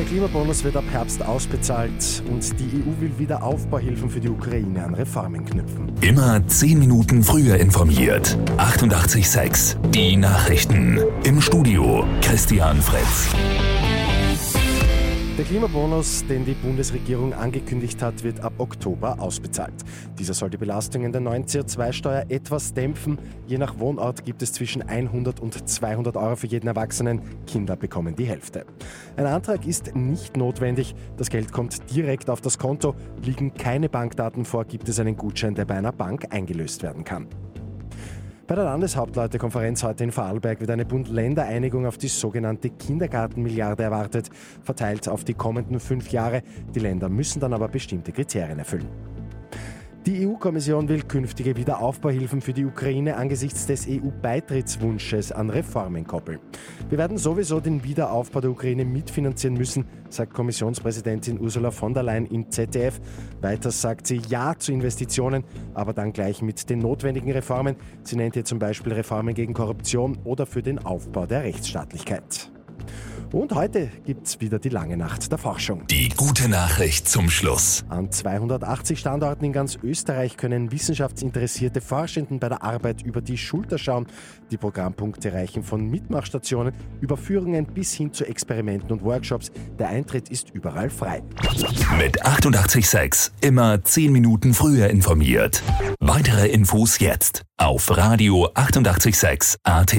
Klimabonus wird ab Herbst ausbezahlt und die EU will wieder Aufbauhilfen für die Ukraine an Reformen knüpfen. Immer 10 Minuten früher informiert. 88.6 Die Nachrichten. Im Studio Christian Fritz. Der Klimabonus, den die Bundesregierung angekündigt hat, wird ab Oktober ausbezahlt. Dieser soll die Belastungen der neuen CO2-Steuer etwas dämpfen. Je nach Wohnort gibt es zwischen 100 und 200 Euro für jeden Erwachsenen. Kinder bekommen die Hälfte. Ein Antrag ist nicht notwendig. Das Geld kommt direkt auf das Konto. Liegen keine Bankdaten vor, gibt es einen Gutschein, der bei einer Bank eingelöst werden kann. Bei der Landeshauptleutekonferenz heute in Vorarlberg wird eine Bund-Länder-Einigung auf die sogenannte Kindergartenmilliarde erwartet, verteilt auf die kommenden fünf Jahre. Die Länder müssen dann aber bestimmte Kriterien erfüllen. Die EU-Kommission will künftige Wiederaufbauhilfen für die Ukraine angesichts des EU-Beitrittswunsches an Reformen koppeln. Wir werden sowieso den Wiederaufbau der Ukraine mitfinanzieren müssen, sagt Kommissionspräsidentin Ursula von der Leyen im ZDF. Weiter sagt sie Ja zu Investitionen, aber dann gleich mit den notwendigen Reformen. Sie nennt hier zum Beispiel Reformen gegen Korruption oder für den Aufbau der Rechtsstaatlichkeit. Und heute gibt es wieder die lange Nacht der Forschung. Die gute Nachricht zum Schluss. An 280 Standorten in ganz Österreich können wissenschaftsinteressierte Forschenden bei der Arbeit über die Schulter schauen. Die Programmpunkte reichen von Mitmachstationen über Führungen bis hin zu Experimenten und Workshops. Der Eintritt ist überall frei. Mit 886 immer 10 Minuten früher informiert. Weitere Infos jetzt auf Radio 886 AT.